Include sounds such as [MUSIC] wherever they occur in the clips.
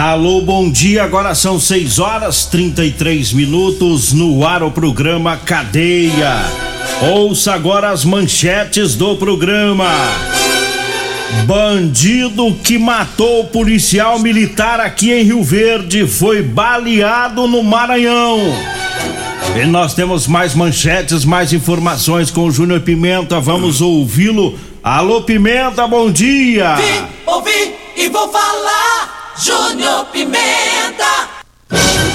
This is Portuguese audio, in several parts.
Alô, bom dia. Agora são 6 horas 33 minutos no ar o programa Cadeia. Ouça agora as manchetes do programa. Bandido que matou policial militar aqui em Rio Verde foi baleado no Maranhão. E nós temos mais manchetes, mais informações com o Júnior Pimenta. Vamos ouvi-lo. Alô, Pimenta, bom dia. Vim, ouvi e vou falar. Júnior Pimenta.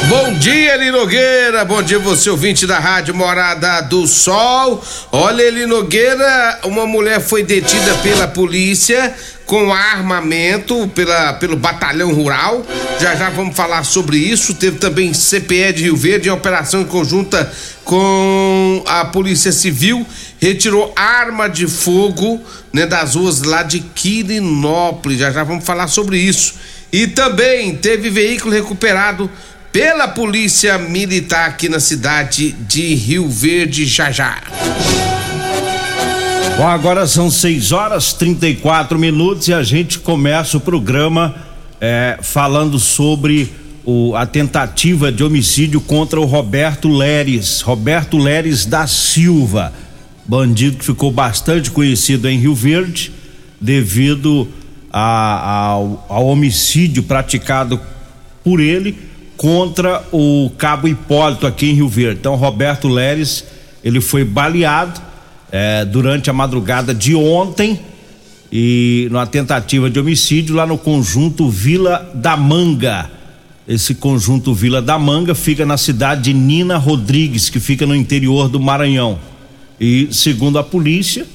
Bom dia, Eli Nogueira. Bom dia, você ouvinte da Rádio Morada do Sol. Olha, Eli Nogueira, uma mulher foi detida pela polícia com armamento pela, pelo batalhão rural. Já já vamos falar sobre isso. Teve também CPE de Rio Verde em operação conjunta com a Polícia Civil. Retirou arma de fogo né, das ruas lá de Quirinópolis. Já já vamos falar sobre isso. E também teve veículo recuperado pela Polícia Militar aqui na cidade de Rio Verde, já já. Bom, agora são 6 horas 34 minutos e a gente começa o programa é, falando sobre o, a tentativa de homicídio contra o Roberto Leres, Roberto Leres da Silva, bandido que ficou bastante conhecido em Rio Verde devido a, ao, ao homicídio praticado por ele contra o Cabo Hipólito aqui em Rio Verde. Então, Roberto Leres, ele foi baleado é, durante a madrugada de ontem e numa tentativa de homicídio lá no conjunto Vila da Manga. Esse conjunto Vila da Manga fica na cidade de Nina Rodrigues, que fica no interior do Maranhão. E segundo a polícia,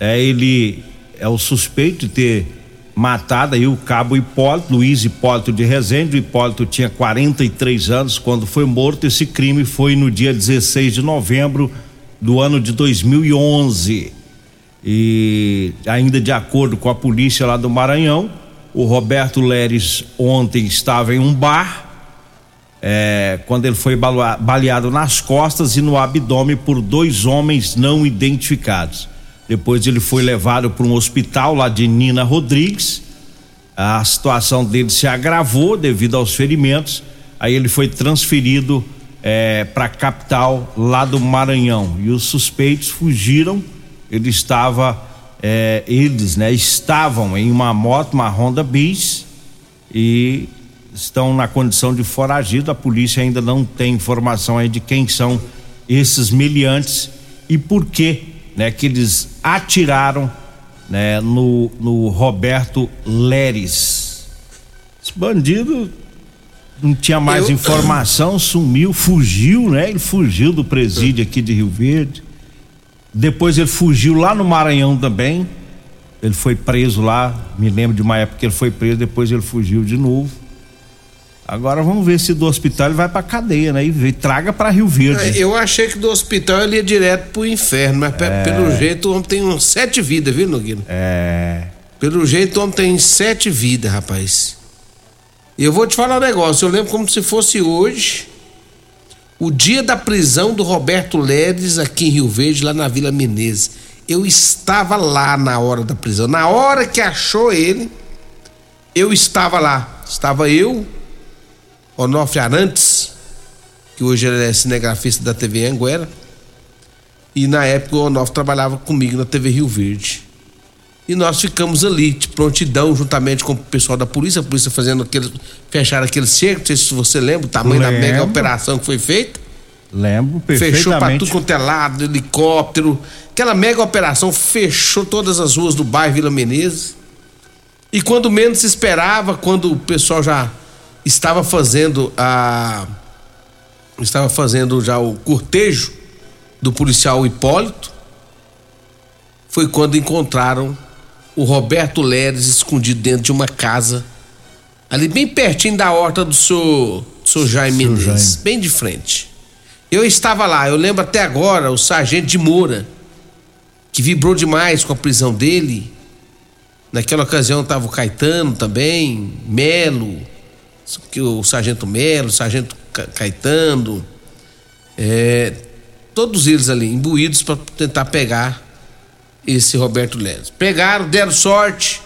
é, ele é o suspeito de ter matado aí o cabo Hipólito, Luiz Hipólito de Rezende. O Hipólito tinha 43 anos quando foi morto. Esse crime foi no dia 16 de novembro do ano de 2011. E ainda de acordo com a polícia lá do Maranhão, o Roberto Leres ontem estava em um bar. É, quando ele foi baleado nas costas e no abdômen por dois homens não identificados. Depois ele foi levado para um hospital lá de Nina Rodrigues. A situação dele se agravou devido aos ferimentos. Aí ele foi transferido é, para a capital lá do Maranhão. E os suspeitos fugiram. Ele estava, é, eles, né, estavam em uma moto, uma Honda Bis, e estão na condição de foragido. A polícia ainda não tem informação aí de quem são esses meliantes e por que né, que eles atiraram né, no, no Roberto Leres. Esse bandido não tinha mais Eu... informação, sumiu, fugiu, né? Ele fugiu do presídio aqui de Rio Verde. Depois ele fugiu lá no Maranhão também. Ele foi preso lá, me lembro de uma época que ele foi preso, depois ele fugiu de novo. Agora vamos ver se do hospital ele vai pra cadeia, né? E traga para Rio Verde. É, eu achei que do hospital ele ia direto pro inferno, mas é... pelo jeito o homem tem uns sete vidas, viu, Nogueira? É. Pelo jeito o homem tem sete vidas, rapaz. E eu vou te falar um negócio, eu lembro como se fosse hoje, o dia da prisão do Roberto Ledes aqui em Rio Verde, lá na Vila Menezes. Eu estava lá na hora da prisão. Na hora que achou ele, eu estava lá. Estava eu, Onofre Arantes, que hoje ele é cinegrafista da TV Anguera. E na época o Onofre trabalhava comigo na TV Rio Verde. E nós ficamos ali, de prontidão, juntamente com o pessoal da polícia, a polícia fazendo aquele. fechar aquele cerco, não sei se você lembra o tamanho Lembro. da mega operação que foi feita. Lembro Fechou pra perfeitamente. tudo quanto é lado, helicóptero. Aquela mega operação fechou todas as ruas do bairro Vila Menezes. E quando menos se esperava, quando o pessoal já estava fazendo a. estava fazendo já o cortejo do policial Hipólito, foi quando encontraram o Roberto Leres escondido dentro de uma casa, ali bem pertinho da horta do senhor, do senhor Jaime Seu Menezes, Jaime. bem de frente. Eu estava lá, eu lembro até agora o sargento de Moura, que vibrou demais com a prisão dele. Naquela ocasião estava o Caetano também, Melo, que o sargento Melo, o sargento Ca- Caetano, é, todos eles ali imbuídos para tentar pegar esse Roberto Leles. Pegaram, deram sorte,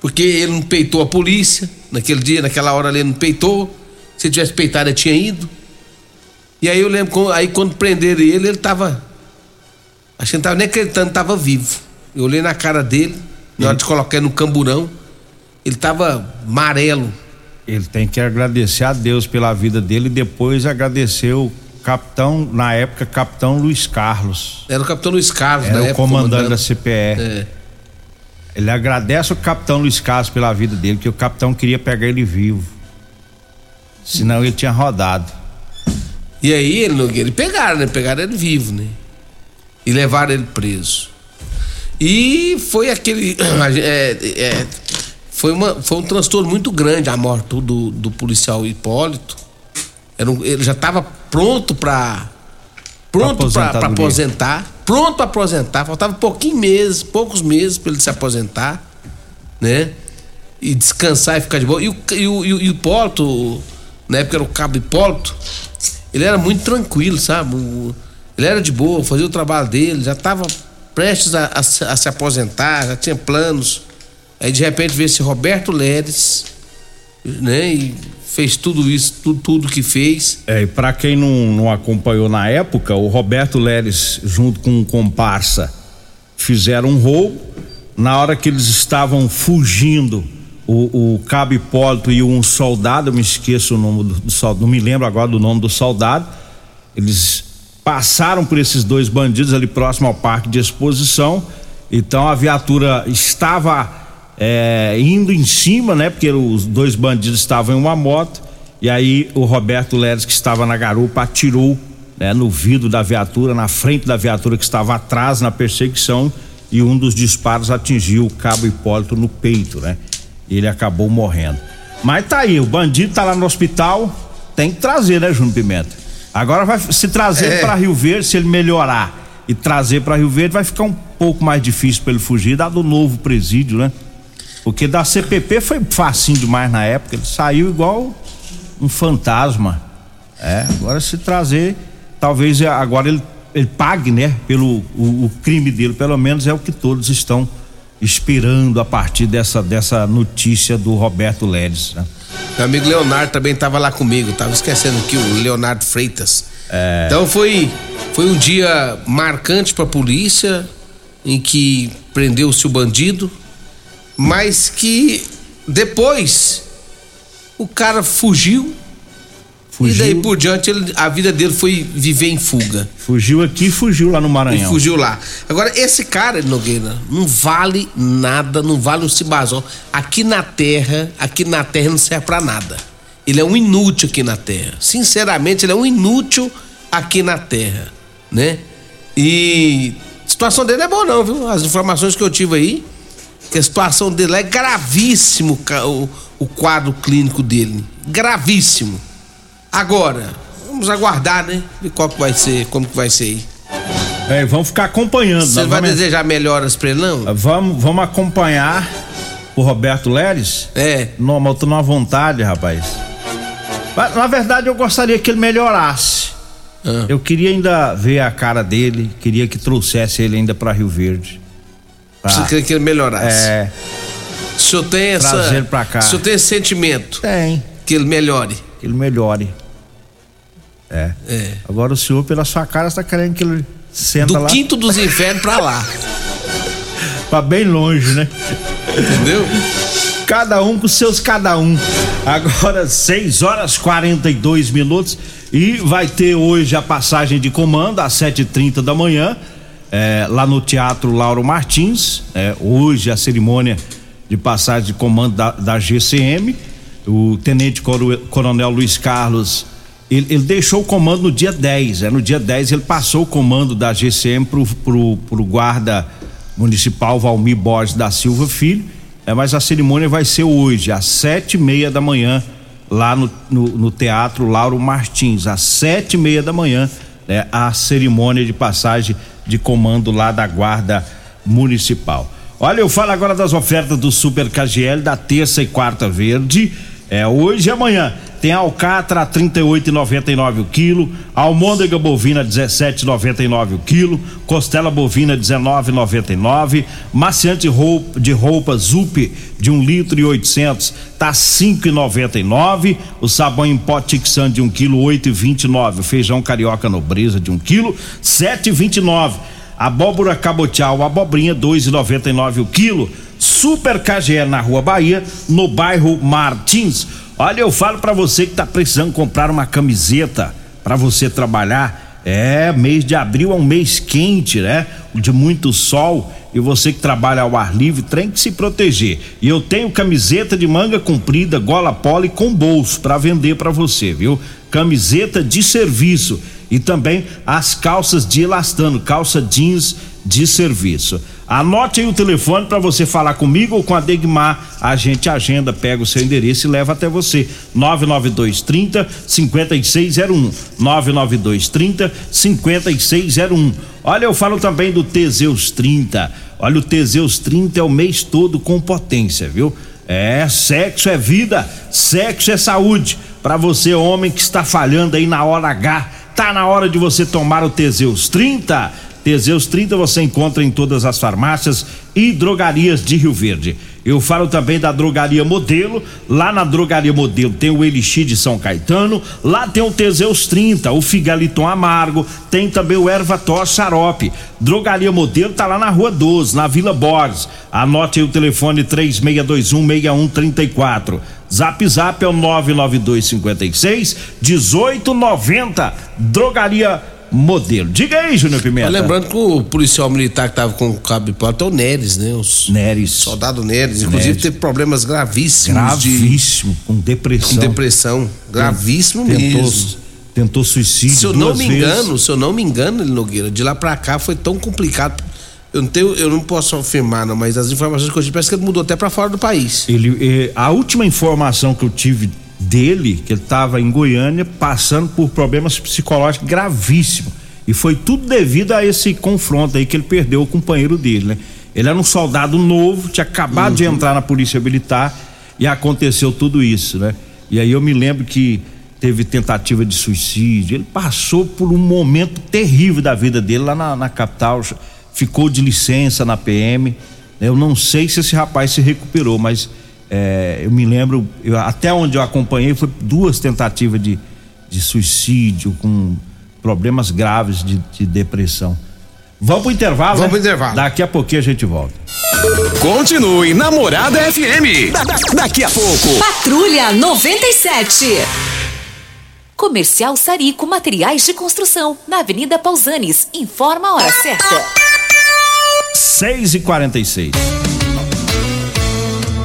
porque ele não peitou a polícia naquele dia, naquela hora ali ele não peitou. Se tivesse peitado, ele tinha ido. E aí eu lembro, aí quando prenderam ele, ele tava. Acho que não tava nem acreditando tava vivo. Eu olhei na cara dele, na hora de colocar ele no camburão, ele tava amarelo. Ele tem que agradecer a Deus pela vida dele e depois agradecer o capitão, na época, capitão Luiz Carlos. Era o capitão Luiz Carlos, Era o época, comandante da comandante. CPE. É. Ele agradece o capitão Luiz Carlos pela vida dele, que o capitão queria pegar ele vivo. Senão ele tinha rodado. E aí ele, ele pegaram, né? Pegaram ele vivo, né? E levaram ele preso. E foi aquele. [CLEARS THROAT] é, é, foi, uma, foi um transtorno muito grande a morte do, do policial Hipólito. Um- ele já estava pronto para pronto para aposentar, pronto para aposentar. Faltava pouquinho meses, poucos meses para ele se aposentar, né? E descansar e ficar de boa. E o, e o, e o Hipólito, na época era o cabo Hipólito, ele era muito tranquilo, sabe? Ele era de boa, fazia o trabalho dele, já estava prestes a, a a se aposentar, já tinha planos. Aí de repente veio esse Roberto Leres, né? E fez tudo isso, tudo, tudo que fez. É, e pra quem não, não acompanhou na época, o Roberto Leres, junto com um comparsa, fizeram um roubo. Na hora que eles estavam fugindo, o, o Cabo Hipólito e um soldado, eu me esqueço o nome do, do soldado, não me lembro agora do nome do soldado. Eles passaram por esses dois bandidos ali próximo ao parque de exposição. Então a viatura estava é, indo em cima, né? Porque os dois bandidos estavam em uma moto. E aí o Roberto Leres, que estava na garupa, atirou né, no vidro da viatura, na frente da viatura que estava atrás na perseguição. E um dos disparos atingiu o cabo Hipólito no peito, né? Ele acabou morrendo. Mas tá aí, o bandido tá lá no hospital, tem que trazer, né, Júnior Pimenta? Agora vai se trazer É. para Rio Verde, se ele melhorar e trazer para Rio Verde, vai ficar um pouco mais difícil para ele fugir, dado o novo presídio, né? Porque da CPP foi facinho demais na época, ele saiu igual um fantasma. É, agora se trazer, talvez é, agora ele, ele pague, né, pelo o, o crime dele, pelo menos é o que todos estão esperando a partir dessa dessa notícia do Roberto Leres, né? Meu amigo Leonardo também estava lá comigo, tava esquecendo que o Leonardo Freitas. Então foi foi um dia marcante para a polícia em que prendeu-se o bandido, mas que depois o cara fugiu, Fugiu, e daí por diante ele- a vida dele foi viver em fuga. fugiu aqui e fugiu lá no E Maranhão. fugiu lá. Agora, esse cara, Nogueira, não vale nada, não vale um cibazão. Aqui na terra, aqui na terra não serve pra nada. Ele é um inútil aqui na terra. Sinceramente, ele é um inútil aqui na terra, né? E a situação dele é boa não, viu? As informações que eu tive aí, que a situação dele é gravíssimo, o, o quadro clínico dele. Gravíssimo. Agora, vamos aguardar, né? Ver qual que vai ser, como que vai ser aí. É, vamos ficar acompanhando. Você vai vamos, desejar melhoras pra ele, não? vamos, vamos acompanhar o Roberto Leres. É. Não, mas eu tô numa vontade, rapaz. Mas, na verdade, eu gostaria que ele melhorasse. Ah. Eu queria ainda ver a cara dele, queria que trouxesse ele ainda pra Rio Verde. Você queria que ele melhorasse? é, O senhor tem essa. Trazer ele pra cá. O senhor tem esse sentimento tem, que ele melhore. que ele melhore. É. É. Agora o senhor, pela sua cara, está querendo que ele senta Do lá. quinto dos infernos pra lá. [LAUGHS] pra bem longe, né? Entendeu? Cada um com seus cada um. Agora 6 horas 42 minutos e vai ter hoje a passagem de comando às 7h30 da manhã, é, lá no Teatro Lauro Martins. É, hoje a cerimônia de passagem de comando da, da GCM. O Tenente Coronel Luiz Carlos ele, ele, deixou o comando no dia 10. É, no dia 10 ele passou o comando da GCM pro, pro, pro guarda municipal Valmir Borges da Silva Filho. É, mas a cerimônia vai ser hoje, às sete e meia da manhã, lá no, no, no Teatro Lauro Martins. Às sete e meia da manhã, né, a cerimônia de passagem de comando lá da Guarda Municipal. Olha, eu falo agora das ofertas do Super KGL da terça e quarta verde. É hoje e amanhã. Tem alcatra 38,99 o quilo, almôndega bovina 17,99 o quilo, costela bovina 19,99, maciante de roupa Zup de 1 um litro e 800 tá 5,99, o sabão em pó Tixan de 1 um quilo 8,29, feijão carioca nobreza de 1 um quilo 7,29. Abóbora cabotial, abobrinha 2,99 o quilo. Super KGE na Rua Bahia, no bairro Martins. Olha, eu falo para você que tá precisando comprar uma camiseta para você trabalhar. É, mês de abril é um mês quente, né? De muito sol e você que trabalha ao ar livre tem que se proteger. E eu tenho camiseta de manga comprida, gola polo e com bolso para vender para você, viu? Camiseta de serviço e também as calças de elastano, calça jeans de serviço. Anote aí o telefone para você falar comigo ou com a Degmar. A gente agenda, pega o seu endereço e leva até você. 99230 5601. 99230 5601. Olha, eu falo também do Teseus 30. Olha, o Teseus 30 é o mês todo com potência, viu? É, sexo é vida, sexo é saúde. Para você, homem que está falhando aí na hora H, tá na hora de você tomar o Teseus 30 Teseus 30 você encontra em todas as farmácias e drogarias de Rio Verde. Eu falo também da Drogaria Modelo. Lá na Drogaria Modelo tem o Elixir de São Caetano. Lá tem o Teseus 30, o Figaliton Amargo. Tem também o Ervator Xarope. Drogaria Modelo tá lá na Rua 12, na Vila Borges. Anote aí o telefone 36216134. Zap Zap é o 99256 1890. Drogaria Modelo modelo. Diga aí, Júnior Pimenta. lembrando que o policial militar que tava com o cabo de plata é o Neres, né? Os Neres. Soldado Neres. Inclusive Neres. teve problemas gravíssimos. Gravíssimo, de, com depressão. Com depressão. Gravíssimo tentou, mesmo. Tentou suicídio. Se eu não me vezes. engano, se eu não me engano, Nogueira, de lá pra cá foi tão complicado. Eu não, tenho, eu não posso afirmar, não, mas as informações que eu tive, parece que ele mudou até para fora do país. Ele, eh, a última informação que eu tive dele, que ele estava em Goiânia, passando por problemas psicológicos gravíssimos. E foi tudo devido a esse confronto aí que ele perdeu o companheiro dele, né? Ele era um soldado novo, tinha acabado uhum. de entrar na polícia militar e aconteceu tudo isso, né? E aí eu me lembro que teve tentativa de suicídio, ele passou por um momento terrível da vida dele lá na, na capital, ficou de licença na PM. Eu não sei se esse rapaz se recuperou, mas é, eu me lembro, eu, até onde eu acompanhei, foi duas tentativas de, de suicídio com problemas graves de, de depressão. Vamos pro intervalo? Vamos né? pro intervalo. Daqui a pouquinho a gente volta. Continue Namorada FM. Da, da, daqui a pouco. Patrulha 97. Comercial Sarico Materiais de Construção, na Avenida Pausanes. Informa a hora certa. 6 e 46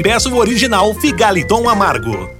e peça o original Figaliton Amargo.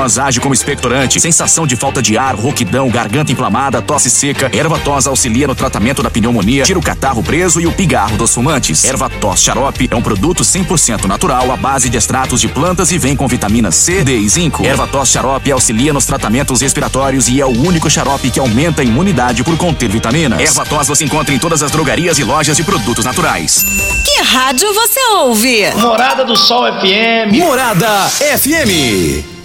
tos age como expectorante, sensação de falta de ar, rouquidão, garganta inflamada, tosse seca. Erva tos auxilia no tratamento da pneumonia, tira o catarro preso e o pigarro dos fumantes. Erva tos xarope é um produto 100% natural à base de extratos de plantas e vem com vitamina C, D e zinco. Erva tos xarope auxilia nos tratamentos respiratórios e é o único xarope que aumenta a imunidade por conter vitaminas. Erva tos você encontra em todas as drogarias e lojas de produtos naturais. Que rádio você ouve? Morada do Sol FM. Morada FM.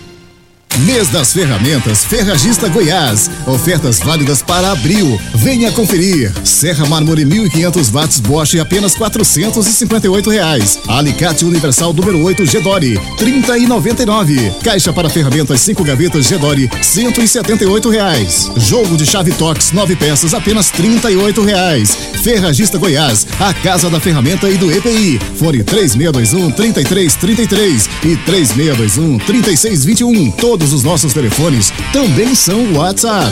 Mês das Ferramentas Ferragista Goiás. Ofertas válidas para abril. Venha conferir. Serra Mármore 1500 watts Bosch apenas 458 reais. Alicate Universal número 8 Gedore 30 e 99. Caixa para ferramentas 5 gavetas Gedore 178 reais. Jogo de chave Tox 9 peças apenas 38 reais. Ferragista Goiás, a casa da ferramenta e do EPI. Fone 3621 3333 e 3621 3621. Todos os nossos telefones também são WhatsApp.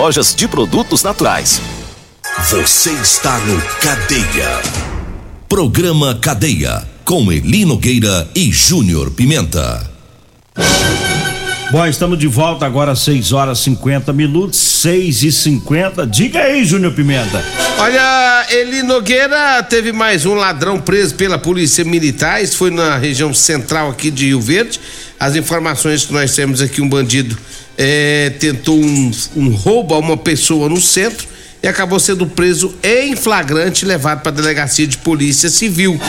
lojas de produtos naturais. Você está no Cadeia. Programa Cadeia com Eli Nogueira e Júnior Pimenta. Bom, estamos de volta agora às 6 horas 50 minutos, 6 e 50 Diga aí, Júnior Pimenta. Olha, Eli Nogueira teve mais um ladrão preso pela polícia militar. Isso foi na região central aqui de Rio Verde. As informações que nós temos aqui, um bandido é, tentou um, um roubo a uma pessoa no centro e acabou sendo preso em flagrante e levado para a delegacia de polícia civil.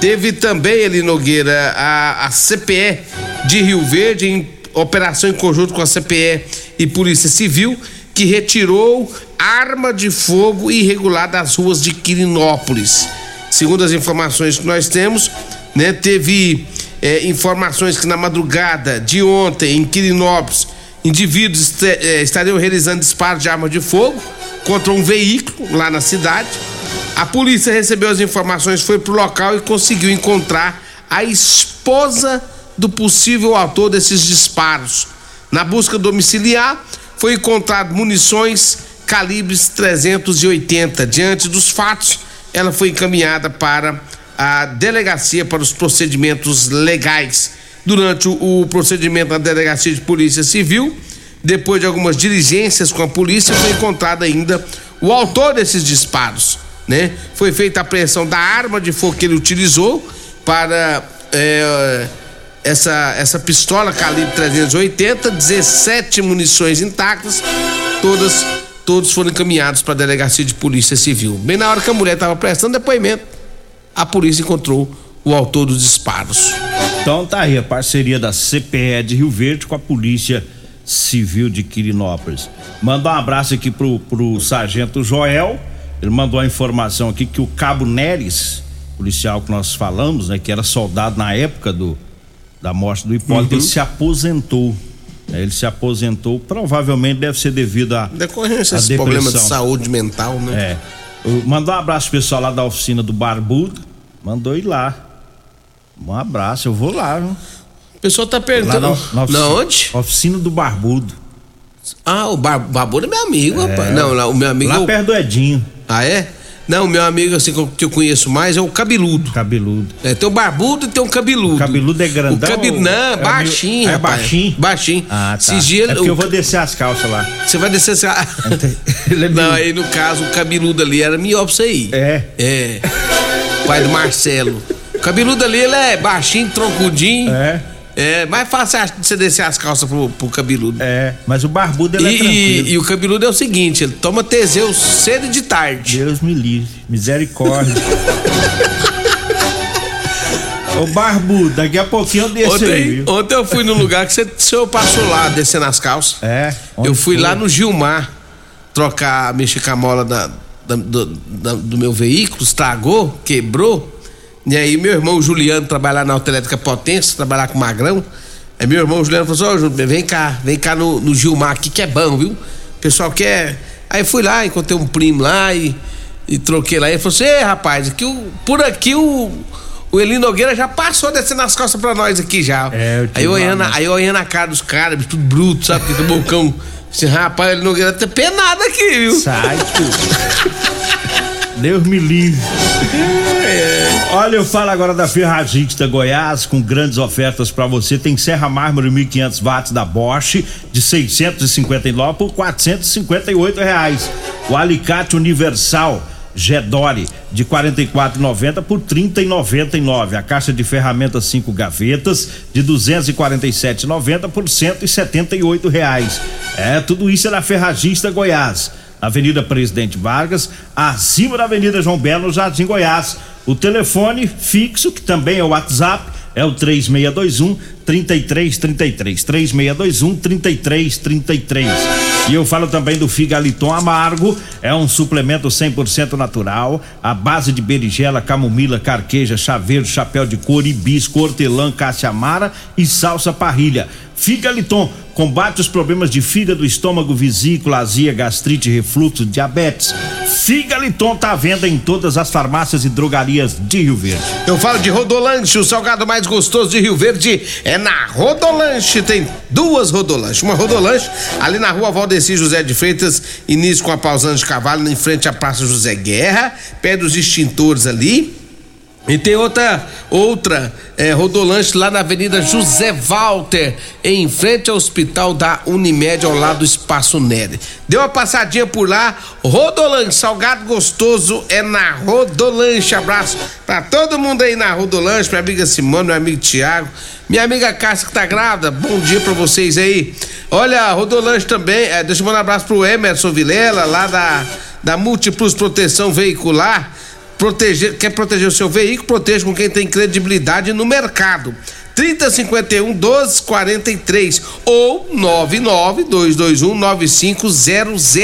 Teve também, Eli Nogueira, a, a CPE de Rio Verde, em operação em conjunto com a CPE e Polícia Civil, que retirou arma de fogo irregular das ruas de Quirinópolis. Segundo as informações que nós temos, né, teve é, informações que na madrugada de ontem em Quirinópolis indivíduos eh, estariam realizando disparos de arma de fogo contra um veículo lá na cidade. A polícia recebeu as informações, foi pro local e conseguiu encontrar a esposa do possível autor desses disparos. Na busca domiciliar, foi encontrado munições calibres 380. Diante dos fatos, ela foi encaminhada para a delegacia para os procedimentos legais. Durante o, procedimento na delegacia de polícia civil, depois de algumas diligências com a polícia, foi encontrado ainda o autor desses disparos, né? Foi feita a apreensão da arma de fogo que ele utilizou para é, essa, essa pistola calibre 380, 17 munições intactas, todas todos foram encaminhados para a delegacia de polícia civil. Bem na hora que a mulher estava prestando depoimento, a polícia encontrou o autor dos disparos. Então tá aí a parceria da CPE de Rio Verde com a Polícia Civil de Quirinópolis. Manda um abraço aqui pro, pro Sargento Joel. Ele mandou a informação aqui que o Cabo Neres, policial que nós falamos, né, que era soldado na época do, da morte do Hipólito, Uhum. ele se aposentou. É, Ele se aposentou, provavelmente deve ser devido a. Decorrência a desse problema de depressão. saúde mental, né? É. Mandou um abraço pro pessoal lá da oficina do Barbudo. Mandou ir lá. Um abraço, eu vou lá, viu? O pessoal tá Lá perguntando. na, na oficina, Na onde? Oficina do Barbudo. Ah, o Bar Barbudo é meu amigo, É. rapaz. Não, lá, o meu amigo. Lá é o- perto do Edinho. Ah, é? Não, meu amigo, assim, que eu- conheço mais é o cabeludo. Cabeludo. É, tem o barbudo e tem o cabeludo. O cabeludo é grandão O cabeludo, ou- não, é baixinho, é rapaz. baixinho? Baixinho. Ah, tá. Esses dias é porque o- eu vou descer as calças lá. Você vai descer essa. [LAUGHS] Ele é Não, aí no caso, o cabeludo ali era melhor pra você ir. É. É. Pai do Marcelo. O cabeludo ali, ele é baixinho, troncudinho. É. É, mais fácil acho, de você descer as calças pro, pro cabeludo. É, mas o barbudo ele é E, tranquilo. e, e o cabeludo é o seguinte, ele toma Teseu cedo e de tarde. Deus me livre. Misericórdia. [LAUGHS] Ô barbudo, daqui a pouquinho eu desço aí, Ontem, viu? ontem eu fui no lugar que você, o senhor passou lá, descendo as calças. É. Eu fui foi? lá no Gilmar trocar, mexer com a mola da, da- do, da- do meu veículo, estragou, quebrou. E aí meu irmão Juliano trabalhar na Autoelétrica Potência, trabalhar com Magrão. Aí meu irmão Juliano falou assim, Júlio, vem cá, vem cá no, no Gilmar aqui que é bom, viu? O pessoal quer. Aí fui lá, encontrei um primo lá e, e troquei lá. Ele falou assim, rapaz, aqui, por aqui o. O Eli Nogueira já passou descendo as costas pra nós aqui já. É, eu aí, olhando, né? aí olhando a cara dos caras, tudo bruto, sabe? Que bocão. Esse rapaz, o Eli Nogueira tá penado aqui, viu? Sai, tio. [LAUGHS] Deus me livre. Olha, eu falo agora da Ferragista Goiás com grandes ofertas pra você. Tem Serra Mármore 1500 watts da Bosch de 659 por 458 reais. O alicate universal Gedore de 44,90 por 30,99. A caixa de ferramentas 5 gavetas de 247,90 por 178 reais. É, tudo isso é na Ferragista Goiás. Avenida Presidente Vargas, acima da Avenida João Belo, Jardim Goiás. O telefone fixo, que também é o WhatsApp, é o 3621 3333. 3621 3333. E eu falo também do Figaliton Amargo, é um suplemento 100% natural, à base de berigela, camomila, carqueja, chá verde, chapéu de couro, hibisco, hortelã, caça-amara e salsa parrilha. Figaliton combate os problemas de fígado, estômago, vesícula, azia, gastrite, refluxo, diabetes. Figaliton tá à venda em todas as farmácias e drogarias de Rio Verde. Eu falo de Rodolanche, o salgado mais gostoso de Rio Verde é na Rodolanche. Tem duas Rodolanche. Uma Rodolanche ali na rua Valdeci José de Freitas, início com a Pausando de Cavalo, em frente à Praça José Guerra, pé dos extintores ali. E tem outra, outra é, Rodolanche lá na Avenida José Walter, em frente ao Hospital da Unimed, ao lado do Espaço Nery. Deu uma passadinha por lá, Rodolanche, salgado gostoso é na Rodolanche. Abraço pra todo mundo aí na Rodolanche, minha amiga Simone, meu amigo Tiago, minha amiga Cássia que tá grávida, bom dia pra vocês aí. Olha, Rodolanche também, é, deixa eu mandar um abraço pro Emerson Vilela, lá da, da Multiplus Proteção Veicular proteger, quer proteger o seu veículo, proteja com quem tem credibilidade no mercado. 3051 1243 ou 99 221 9500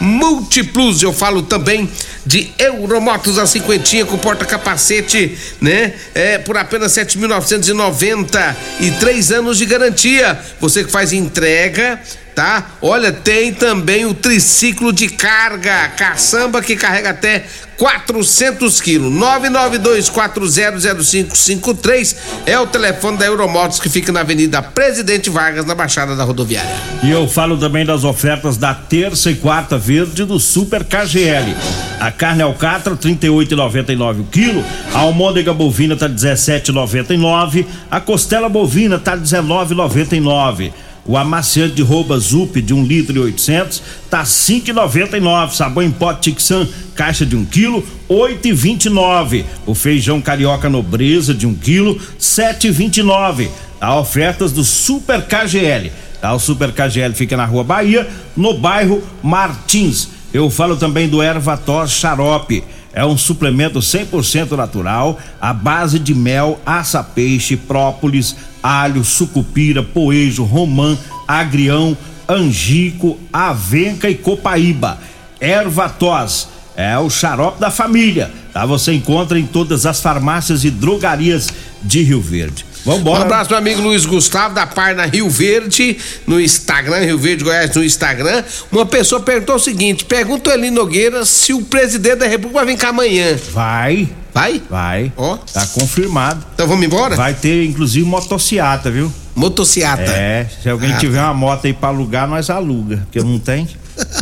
Multiplus. Eu falo também de Euromotos a cinquentinha com porta-capacete, né? É por apenas 7.990 e três anos de garantia. Você que faz entrega tá? Olha, tem também o triciclo de carga, caçamba que carrega até 400 quilos. 992400553 é o telefone da Euromotos que fica na Avenida Presidente Vargas, na Baixada da Rodoviária. E eu falo também das ofertas da terça e quarta verde do Super KGL. A carne alcatra 38,99 o quilo, a almôndega bovina tá 17,99, a costela bovina tá 19,99. O amaciante de roupa Zup de 1 um litro e 800 tá 5,99. Sabão em pó Tixan, caixa de 1 um quilo, 8,29. O feijão carioca nobreza de 1 um quilo, 7,29. Há ofertas do Super KGL. Tá? O Super KGL fica na Rua Bahia, no bairro Martins. Eu falo também do Ervator Xarope. É um suplemento 100% natural, à base de mel, aça-peixe, própolis, alho, sucupira, poejo, romã, agrião, angico, avenca e copaíba. Erva tos é o xarope da família, tá? Você encontra em todas as farmácias e drogarias de Rio Verde. Vambora. Um abraço pro amigo Luiz Gustavo da Parna Rio Verde, no Instagram, Rio Verde Goiás no Instagram. Uma pessoa perguntou o seguinte: pergunta o Eli Nogueira se o presidente da República vai vir cá amanhã. Vai. Vai? Vai. Ó. Tá confirmado. Então vamos embora? Vai ter inclusive motociata, viu? Motociata. É, se alguém Ah, tiver tá. uma moto aí pra alugar, nós aluga, porque eu não tenho.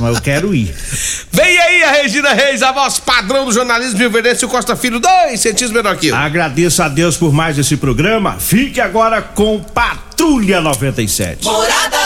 Mas eu quero ir. Vem aí a Regina Reis, a voz padrão do jornalismo Rio Verdense, o Costa Filho, dois centímetros menor que eu. Agradeço a Deus por mais esse programa. Fique agora com Patrulha 97. Morada